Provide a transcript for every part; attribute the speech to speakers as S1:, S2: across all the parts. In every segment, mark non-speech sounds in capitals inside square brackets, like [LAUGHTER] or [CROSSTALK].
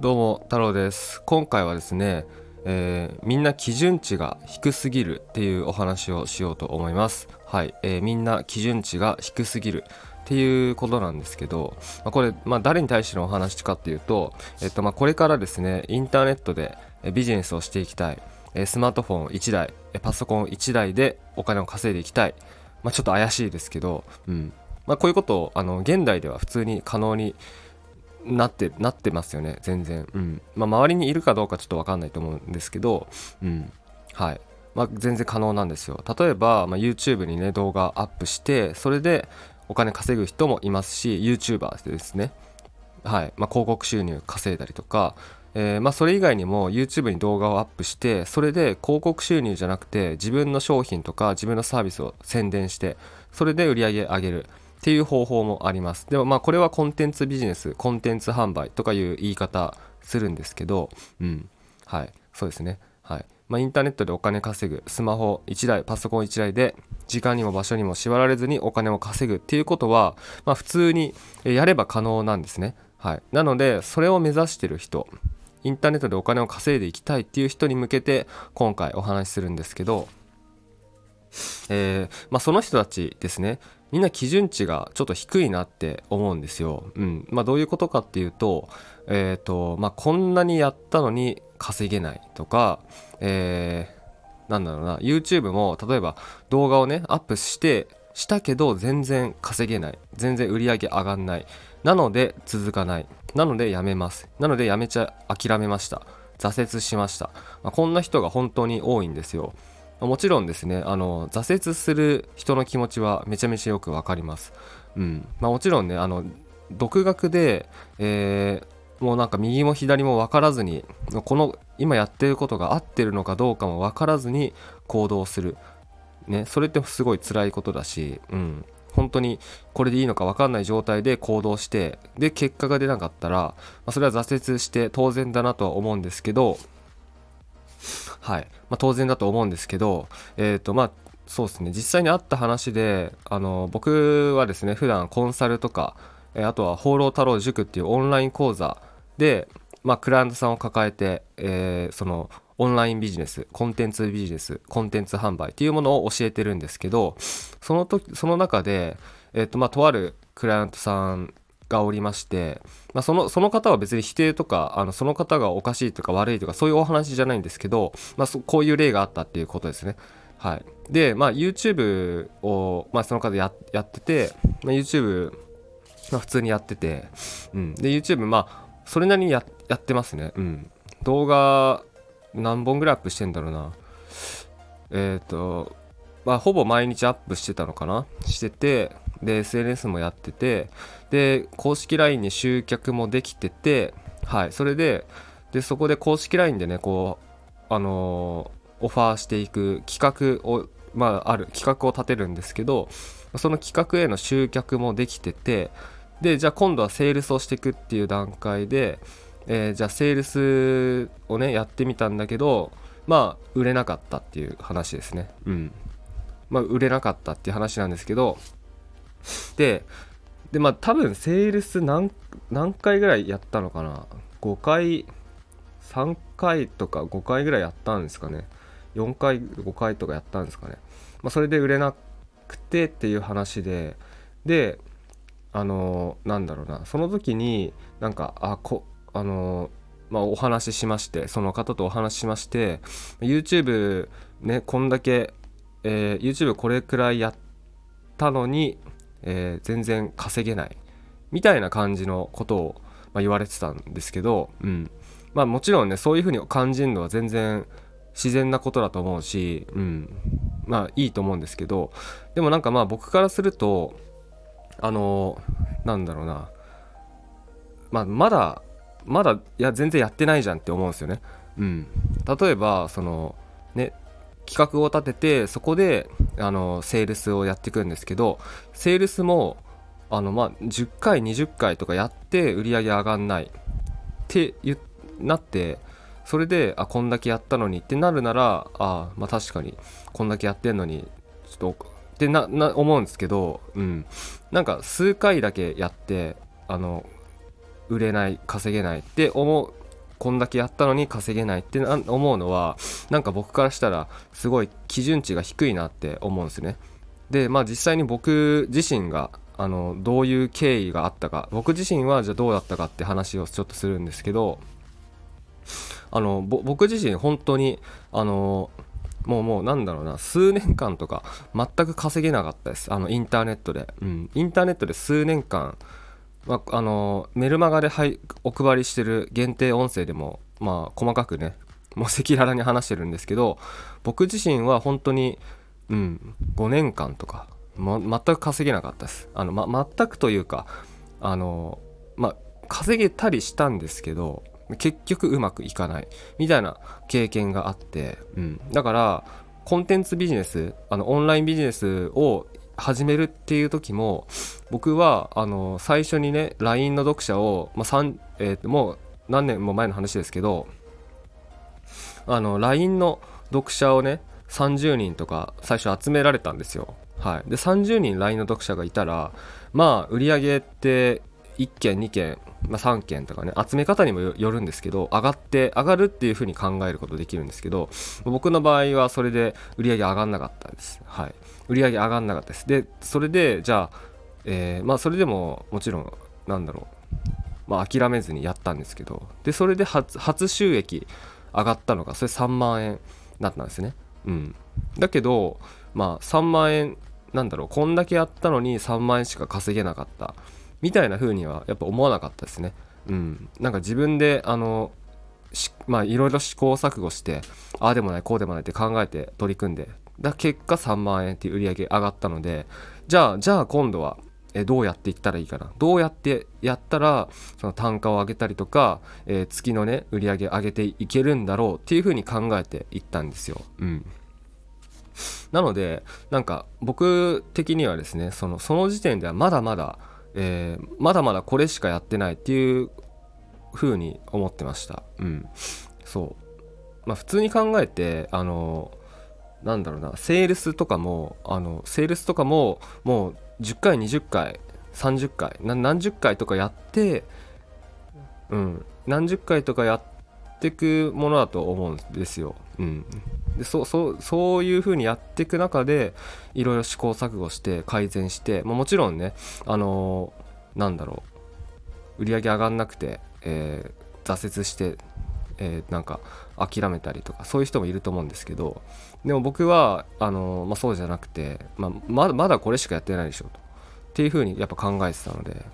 S1: どうも太郎です。今回はですね、えーみんな基準値が低すぎるっていうお話をしようと思います。はい、えーみんな基準値が低すぎるっていうことなんですけど、まあ、これ、まあ、誰に対してのお話かっていうと、えっと、まあこれからですねインターネットでビジネスをしていきたい。スマートフォン1台パソコン1台でお金を稼いでいきたい、まあ、ちょっと怪しいですけど、うん。まあ、こういうことをあの現代では普通に可能になってなってますよね全然、うん。まあ、周りにいるかどうかちょっと分かんないと思うんですけど、うん。はい。まあ、全然可能なんですよ。例えば、まあ、YouTube にね動画アップしてそれでお金稼ぐ人もいますし YouTuber ですね。はい。まあ、広告収入稼いだりとか、えーまあ、それ以外にも YouTube に動画をアップしてそれで広告収入じゃなくて自分の商品とか自分のサービスを宣伝してそれで売り上げ上げる。っていう方法もあります。でもまあこれはコンテンツビジネスコンテンツ販売とかいう言い方するんですけどうん。はい。そうですね。はい。まあ、インターネットでお金稼ぐスマホ1台パソコン1台で時間にも場所にも縛られずにお金を稼ぐっていうことは、まあ、普通にやれば可能なんですね。はい、なのでそれを目指してる人インターネットでお金を稼いでいきたいっていう人に向けて今回お話しするんですけど、えーまあ、その人たちですね。みんな基準値がちょっと低いなって思うんですよ。うん。まあ、どういうことかっていうと,、えーとまあ、こんなにやったのに稼げないとか、えーなんだろうな。YouTube も例えば動画をねアップしてしたけど全然稼げない。全然売り上げ上がんない。なので続かない。なのでやめます。なのでやめちゃ諦めました。挫折しました、まあこんな人が本当に多いんですよ。もちろんですねあの挫折する人の気持ちはめちゃめちゃよくわかります。うん。まあもちろんねあの独学で、えーもうなんか右も左も分からずにこの今やってることが合ってるのかどうかも分からずに行動する。ねそれってすごい辛いことだしうん。本当にこれでいいのか分かんない状態で行動してで結果が出なかったら、まあ、それは挫折して当然だなとは思うんですけどはい、まあ、当然だと思うんですけどえっ、とまあそうですね。実際にあった話であの僕はですね普段コンサルとかえーあとは放浪太郎塾っていうオンライン講座で、まあ、クライアントさんを抱えて、えーそのオンラインビジネスコンテンツビジネスコンテンツ販売っていうものを教えてるんですけどその時その中で、えーとまあ、とあるクライアントさんがおりまして、まあ、そのその方は別に否定とかあのその方がおかしいとか悪いとかそういうお話じゃないんですけど、まあ、こういう例があったっていうことですね。はい、で、まあ、YouTube を、まあ、その方ややってて、まあ、YouTube まあ、普通にやってて、うん、で YouTube まあそれなりにややってますね、うん、動画何本ぐらいアップしてんだろうな。えっ、とまあほぼ毎日アップしてたのかな？しててで SNS もやっててで公式 LINE に集客もできててはいそれででそこで公式 LINE でねこうあのーオファーしていく企画をまあある企画を立てるんですけどその企画への集客もできててでじゃあ今度はセールスをしていくっていう段階で、えーじゃあセールスをねやってみたんだけどまあ売れなかったっていう話ですね。うん。まあ売れなかったっていう話なんですけどででまあ多分セールス何何回ぐらいやったのかな？5回3回とか5回ぐらいやったんですかね。4回5回とかやったんですかね、まあ、それで売れなくてっていう話でであのなんだろうな。その時になんかあこあのまあお話ししましてその方とお話ししまして YouTube ねこんだけ、えー YouTube これくらいやったのに、えー全然稼げないみたいな感じのことを、まあ、言われてたんですけど、うん、まあもちろんねそういうふうに感じるのは全然自然なことだと思うし、うん、まあいいと思うんですけどでもなんかまあ僕からするとあのなんだろうな、まあ、まだまだいや全然やってないじゃんって思うんですよね。うん、例えばそのね企画を立ててそこであのセールスをやっていくんですけどセールスもあのまあ10回20回とかやって売り上げ上がんない。ってなってそれであこんだけやったのにってなるならあまあ確かにこんだけやってんのにちょっとってなな思うんですけど、うん、なんか数回だけやってあの売れない稼げないって思こんだけやったのに稼げないって思うのはなんか僕からしたらすごい基準値が低いなって思うんですね。でまあ実際に僕自身があのどういう経緯があったか。僕自身はじゃあどうだったかって話をちょっとするんですけどあの僕自身本当にあのもうもうなんだろうな数年間とか全く稼げなかったです。あのインターネットで、うん、インターネットで数年間、まあのメルマガで、はい、お配りしてる限定音声でもまあ細かくねもう赤裸々に話してるんですけど僕自身は本当にうん5年間とか、ま、全く稼げなかったです。あの、ま、全くというかあのま稼げたりしたんですけど結局うまくいかないみたいな経験があって、うん、だからコンテンツビジネスあのオンラインビジネスを始めるっていう時も僕はあの最初にね LINE の読者を、まあえー、もう何年も前の話ですけどあの LINE の読者をね30人とか最初集められたんですよ。はい、で30人 LINE の読者がいたらまあ売り上げって1件2件、まあ、3件とかね集め方にもよるんですけど上がって上がるっていう風に考えることできるんですけど僕の場合はそれで売り上げ上がんなかったです。はい。売り上げ上がんなかったです。でそれでじゃあ、えー、まあそれでももちろんなんだろうまあ諦めずにやったんですけどでそれで初収益上がったのがそれ3万円だったんですね。うん。だけどまあ3万円なんだろうこんだけやったのに3万円しか稼げなかった。みたいな風にはやっぱ思わなかったですね。うん、なんか自分であのまあいろいろ試行錯誤してああでもないこうでもないって考えて取り組んでだ結果3万円っていう売り上げ上がったのでじゃあじゃあ今度はえどうやっていったらいいかな。どうやってやったらその単価を上げたりとか、えー、月のね売り上げ上げていけるんだろうっていうふうに考えていったんですよ。うん。なのでなんか僕的にはですねそのその時点ではまだまだえー、まだまだこれしかやってないっていう風に思ってました。うん。そう。まあ普通に考えてあのなんだろうなセールスとかもあのセールスとかももう10回20回30回何十回とかやってうん何十回とかやってくものだと思うんですよ。うん。でそそそういう風にやっていく中でいろいろ試行錯誤して改善して、まあ、もちろんねあのー、なんだろう売り上げ上がんなくて、えー、挫折して、えー、なんか諦めたりとかそういう人もいると思うんですけどでも僕はあの、まあ、そうじゃなくて、まあ、まだまだこれしかやってないでしょと。っていう風にやっぱ考えてたので。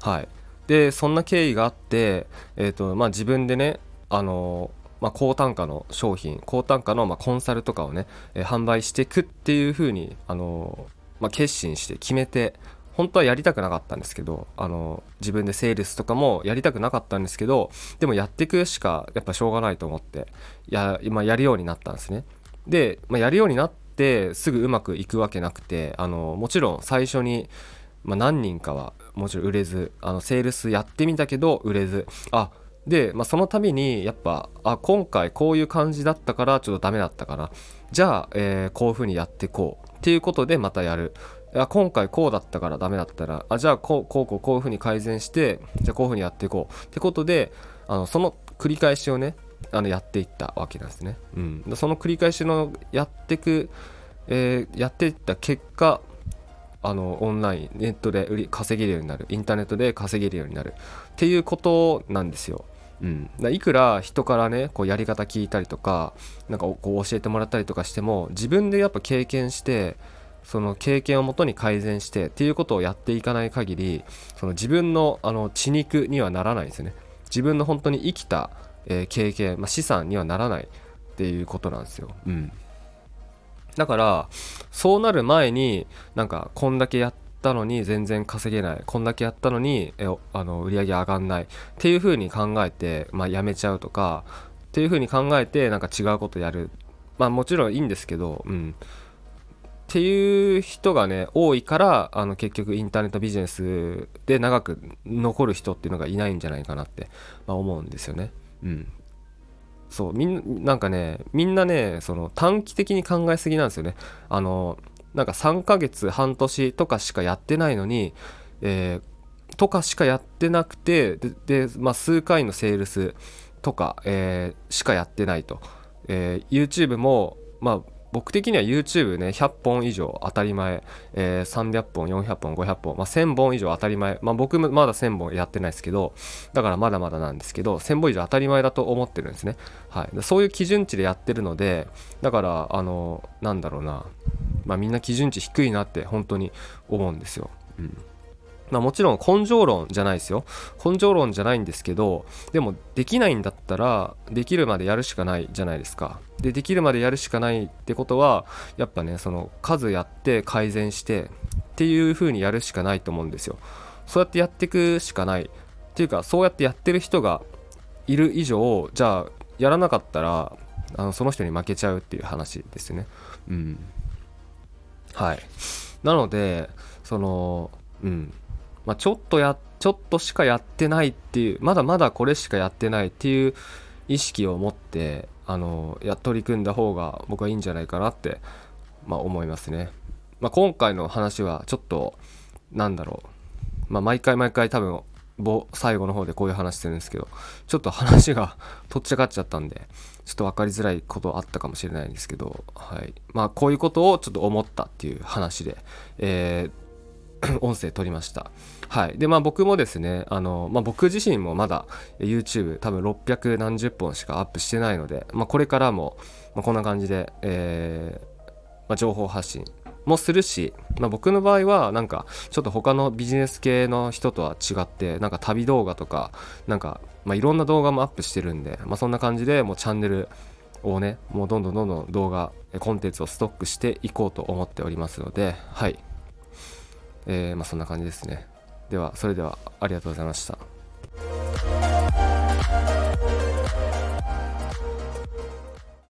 S1: はい。でそんな経緯があって、えーとまあ、自分でねあのまあ、高単価の商品高単価のまコンサルとかをね、えー、販売していくっていう風にあの、まあ、決心して決めて本当はやりたくなかったんですけどあの、自分でセールスとかもやりたくなかったんですけどでもやっていくしかやっぱしょうがないと思ってや,、まあ、やるようになったんですね。で、まあ、やるようになってすぐうまくいくわけなくてあのもちろん最初に、まあ、何人かはもちろん売れずあのセールスやってみたけど売れずあで、まあ、その度にやっぱあ今回こういう感じだったからちょっとダメだったかな。じゃあ、えー、こういう風にやっていこう。っていうことでまたやる。今回こうだったからダメだったらあじゃあこうこうこうこういう風に改善してじゃあこういう風にやっていこう。ってことであのその繰り返しをねあのやっていったわけなんですね、うん、その繰り返しのやっていく、えー、やっていった結果あのオンラインネットで売り稼げるようになる。インターネットで稼げるようになる。っていうことなんですよ。うん、いくら人からねこうやり方聞いたりとかなんかこう教えてもらったりとかしても自分でやっぱ経験してその経験をもとに改善してっていうことをやっていかない限りその自分のあの血肉にはならないですよね。自分の本当に生きた、え、経験、まあ、資産にはならないっていうことなんですよ。うん。だからそうなる前になんかこんだけやったのに全然稼げない。こんだけやったのにえあの売り上げ上がんない。っていう風に考えて、まあ、やめちゃうとかっていう風に考えてなんか違うことやる。まあもちろんいいんですけどうん。っていう人がね多いからあの結局インターネットビジネスで長く残る人っていうのがいないんじゃないかなって、ま、思うんですよね。うん、そうみんなんかねみんなねその短期的に考えすぎなんですよね。あのなんか3ヶ月半年とかしかやってないのに、えー、とかしかやってなくてでまあ、数回のセールスとか、えー、しかやってないと、えー、YouTube も、まあ、僕的には YouTube ね100本以上当たり前、えー、300本400本500本、まあ、1000本以上当たり前、まあ、僕もまだ1000本やってないですけどだからまだまだなんですけど1000本以上当たり前だと思ってるんですね、はい、そういう基準値でやってるのでだからあのなんだろうな、まあ、みんな基準値低いなって本当に思うんですよ、うん。まあ、もちろん根性論じゃないですよ。根性論じゃないんですけどでもできないんだったらできるまでやるしかないじゃないですか。でできるまでやるしかないってことはやっぱねその数やって改善してっていう風にやるしかないと思うんですよ。そうやってやっていくしかない。っていうかそうやってやってる人がいる以上じゃあやらなかったらあのその人に負けちゃうっていう話ですね。うん。はい。なのでそのうん。まあ、ちょっとやちょっとしかやってないっていうまだまだこれしかやってないっていう意識を持ってあのや取り組んだ方が僕はいいんじゃないかなって、まあ、思いますね、まあ、今回の話はちょっとなんだろう、まあ、毎回毎回多分最後の方でこういう話してるんですけどちょっと話が [LAUGHS] とっちゃかっちゃったんでちょっと分かりづらいことあったかもしれないんですけど、はい。まあ、こういうことをちょっと思ったっていう話で、えー [CLEARS THROAT] 音声撮りました。はい。で、まあ僕もですね、あの、まあ僕自身もまだ YouTube 多分600何十本しかアップしてないので、まあこれからも、まあ、こんな感じで、えー、まあ、情報発信もするし、まあ、僕の場合はなんかちょっと他のビジネス系の人とは違ってなんか旅動画とかなんか、まあ、いろんな動画もアップしてるんで、まあ、そんな感じでもうチャンネルをねもうどんどんどんどん動画コンテンツをストックしていこうと思っておりますのではいえー、まあ、そんな感じですね。では、それではありがとうございました。